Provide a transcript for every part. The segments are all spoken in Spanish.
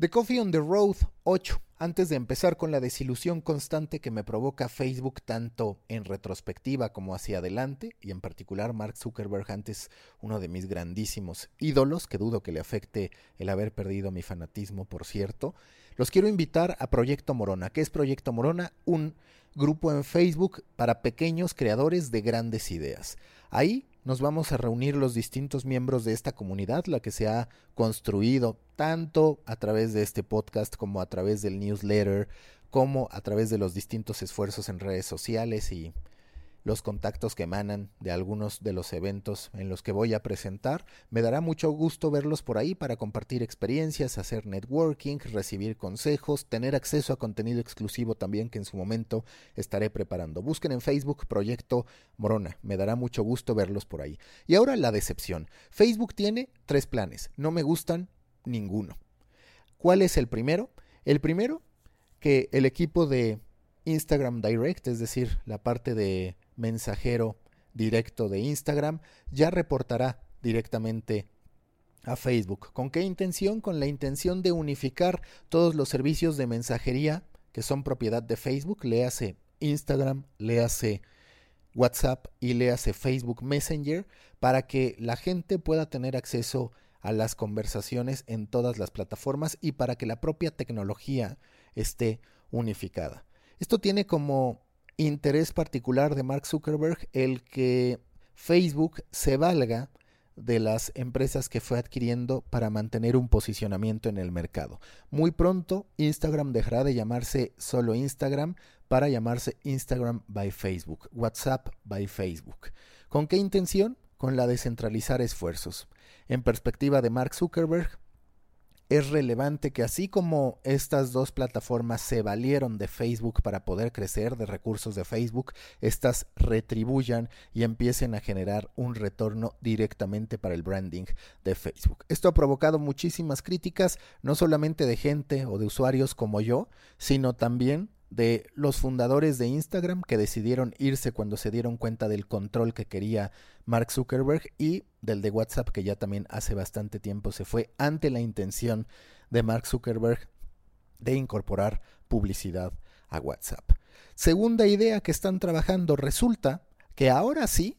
The Coffee on the Road 8. Antes de empezar con la desilusión constante que me provoca Facebook tanto en retrospectiva como hacia adelante, y en particular Mark Zuckerberg antes uno de mis grandísimos ídolos, que dudo que le afecte el haber perdido mi fanatismo, por cierto, los quiero invitar a Proyecto Morona. ¿Qué es Proyecto Morona? Un grupo en Facebook para pequeños creadores de grandes ideas. Ahí nos vamos a reunir los distintos miembros de esta comunidad, la que se ha construido tanto a través de este podcast como a través del newsletter, como a través de los distintos esfuerzos en redes sociales y los contactos que emanan de algunos de los eventos en los que voy a presentar. Me dará mucho gusto verlos por ahí para compartir experiencias, hacer networking, recibir consejos, tener acceso a contenido exclusivo también que en su momento estaré preparando. Busquen en Facebook Proyecto Morona. Me dará mucho gusto verlos por ahí. Y ahora la decepción. Facebook tiene tres planes. No me gustan ninguno. ¿Cuál es el primero? El primero, que el equipo de Instagram Direct, es decir, la parte de mensajero directo de Instagram, ya reportará directamente a Facebook. ¿Con qué intención? Con la intención de unificar todos los servicios de mensajería que son propiedad de Facebook, le hace Instagram, le hace WhatsApp y le hace Facebook Messenger para que la gente pueda tener acceso a las conversaciones en todas las plataformas y para que la propia tecnología esté unificada. Esto tiene como interés particular de Mark Zuckerberg el que Facebook se valga de las empresas que fue adquiriendo para mantener un posicionamiento en el mercado. Muy pronto Instagram dejará de llamarse solo Instagram para llamarse Instagram by Facebook, WhatsApp by Facebook. ¿Con qué intención? Con la de centralizar esfuerzos. En perspectiva de Mark Zuckerberg, es relevante que así como estas dos plataformas se valieron de Facebook para poder crecer de recursos de Facebook, estas retribuyan y empiecen a generar un retorno directamente para el branding de Facebook. Esto ha provocado muchísimas críticas, no solamente de gente o de usuarios como yo, sino también de los fundadores de Instagram que decidieron irse cuando se dieron cuenta del control que quería Mark Zuckerberg y del de WhatsApp que ya también hace bastante tiempo se fue ante la intención de Mark Zuckerberg de incorporar publicidad a WhatsApp. Segunda idea que están trabajando, resulta que ahora sí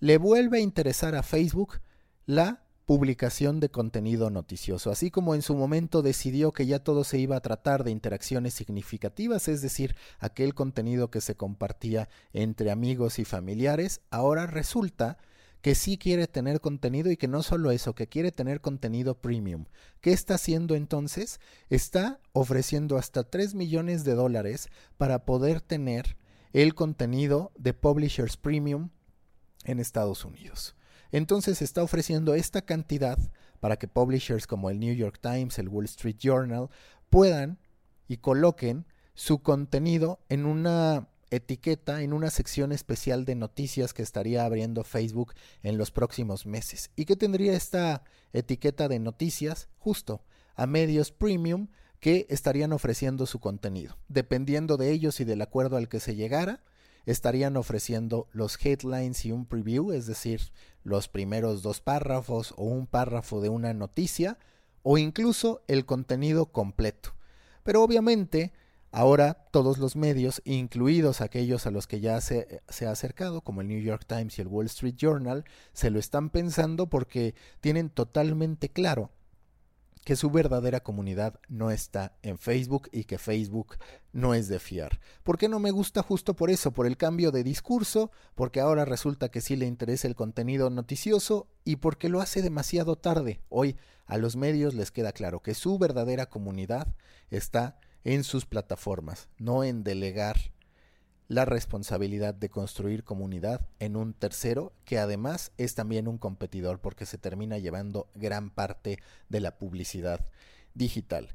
le vuelve a interesar a Facebook la publicación de contenido noticioso, así como en su momento decidió que ya todo se iba a tratar de interacciones significativas, es decir, aquel contenido que se compartía entre amigos y familiares, ahora resulta que sí quiere tener contenido y que no solo eso, que quiere tener contenido premium. ¿Qué está haciendo entonces? Está ofreciendo hasta 3 millones de dólares para poder tener el contenido de Publishers Premium en Estados Unidos. Entonces está ofreciendo esta cantidad para que publishers como el New York Times, el Wall Street Journal puedan y coloquen su contenido en una etiqueta en una sección especial de noticias que estaría abriendo Facebook en los próximos meses. ¿Y qué tendría esta etiqueta de noticias? Justo a medios premium que estarían ofreciendo su contenido. Dependiendo de ellos y del acuerdo al que se llegara, estarían ofreciendo los headlines y un preview, es decir, los primeros dos párrafos o un párrafo de una noticia, o incluso el contenido completo. Pero obviamente, ahora todos los medios, incluidos aquellos a los que ya se, se, ha acercado, como el New York Times y el Wall Street Journal, se lo están pensando porque tienen totalmente claro que su verdadera comunidad no está en Facebook y que Facebook no es de fiar. ¿Por qué no me gusta justo por eso? Por el cambio de discurso, porque ahora resulta que sí le interesa el contenido noticioso y porque lo hace demasiado tarde. Hoy a los medios les queda claro que su verdadera comunidad está en sus plataformas, no en delegar la responsabilidad de construir comunidad en un tercero que además es también un competidor porque se termina llevando gran parte de la publicidad digital.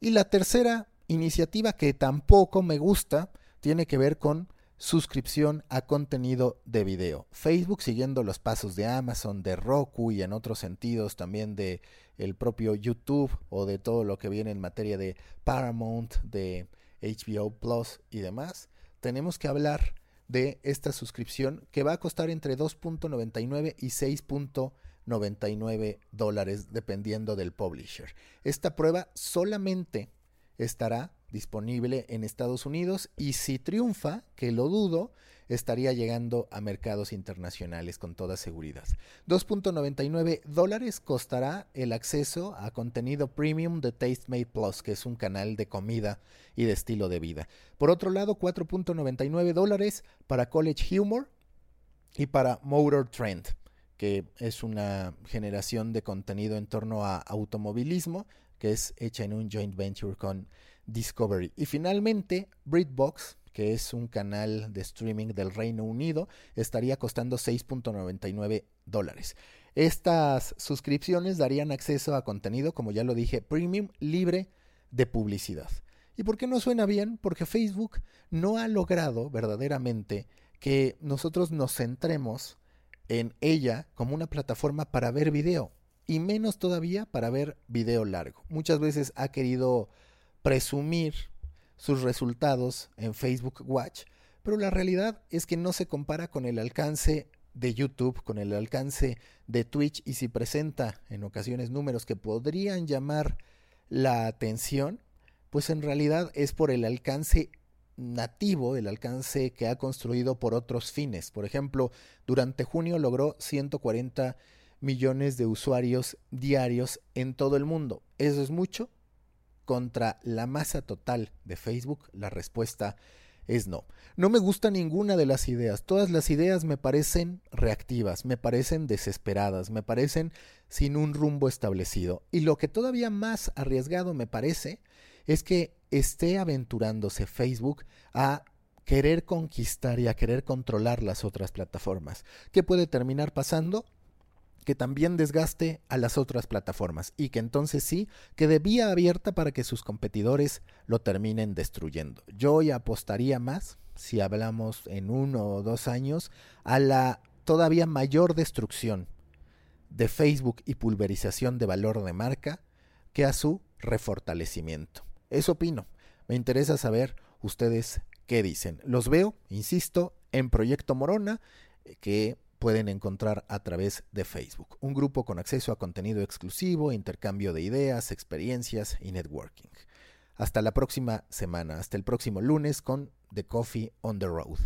Y la tercera iniciativa que tampoco me gusta tiene que ver con suscripción a contenido de video. Facebook siguiendo los pasos de Amazon, de Roku y en otros sentidos también de el propio YouTube o de todo lo que viene en materia de Paramount, de HBO Plus y demás tenemos que hablar de esta suscripción que va a costar entre 2.99 y 6.99 99 dólares dependiendo del publisher. Esta prueba solamente estará disponible en Estados Unidos y si triunfa, que lo dudo, estaría llegando a mercados internacionales con toda seguridad. 2.99 dólares costará el acceso a contenido premium de Tastemade Plus, que es un canal de comida y de estilo de vida. Por otro lado, 4.99 dólares para College Humor y para Motor Trend, que es una generación de contenido en torno a automovilismo que es hecha en un joint venture con Discovery. Y finalmente, BritBox, que es un canal de streaming del Reino Unido, estaría costando 6.99 dólares. Estas suscripciones darían acceso a contenido, como ya lo dije, premium, libre de publicidad. ¿Y por qué no suena bien? Porque Facebook no ha logrado verdaderamente que nosotros nos centremos en ella como una plataforma para ver video y menos todavía para ver video largo. Muchas veces ha querido presumir sus resultados en Facebook Watch, pero la realidad es que no se compara con el alcance de YouTube, con el alcance de Twitch y si presenta en ocasiones números que podrían llamar la atención, pues en realidad es por el alcance nativo, el alcance que ha construido por otros fines. Por ejemplo, durante junio logró 140 millones de usuarios diarios en todo el mundo. ¿Eso es mucho? Contra la masa total de Facebook? La respuesta es no. No me gusta ninguna de las ideas. Todas las ideas me parecen reactivas, me parecen desesperadas, me parecen sin un rumbo establecido. Y lo que todavía más arriesgado me parece es que esté aventurándose Facebook a querer conquistar y a querer controlar las otras plataformas. ¿Qué puede terminar pasando? Que también desgaste a las otras plataformas y que entonces sí quede vía abierta para que sus competidores lo terminen destruyendo. Yo hoy apostaría más, si hablamos en uno o dos años, a la todavía mayor destrucción de Facebook y pulverización de valor de marca que a su refortalecimiento. Eso opino. Me interesa saber ustedes qué dicen. Los veo, insisto, en Proyecto Morona, que pueden encontrar a través de Facebook, un grupo con acceso a contenido exclusivo, intercambio de ideas, experiencias y networking. Hasta la próxima semana, hasta el próximo lunes con The Coffee on the Road.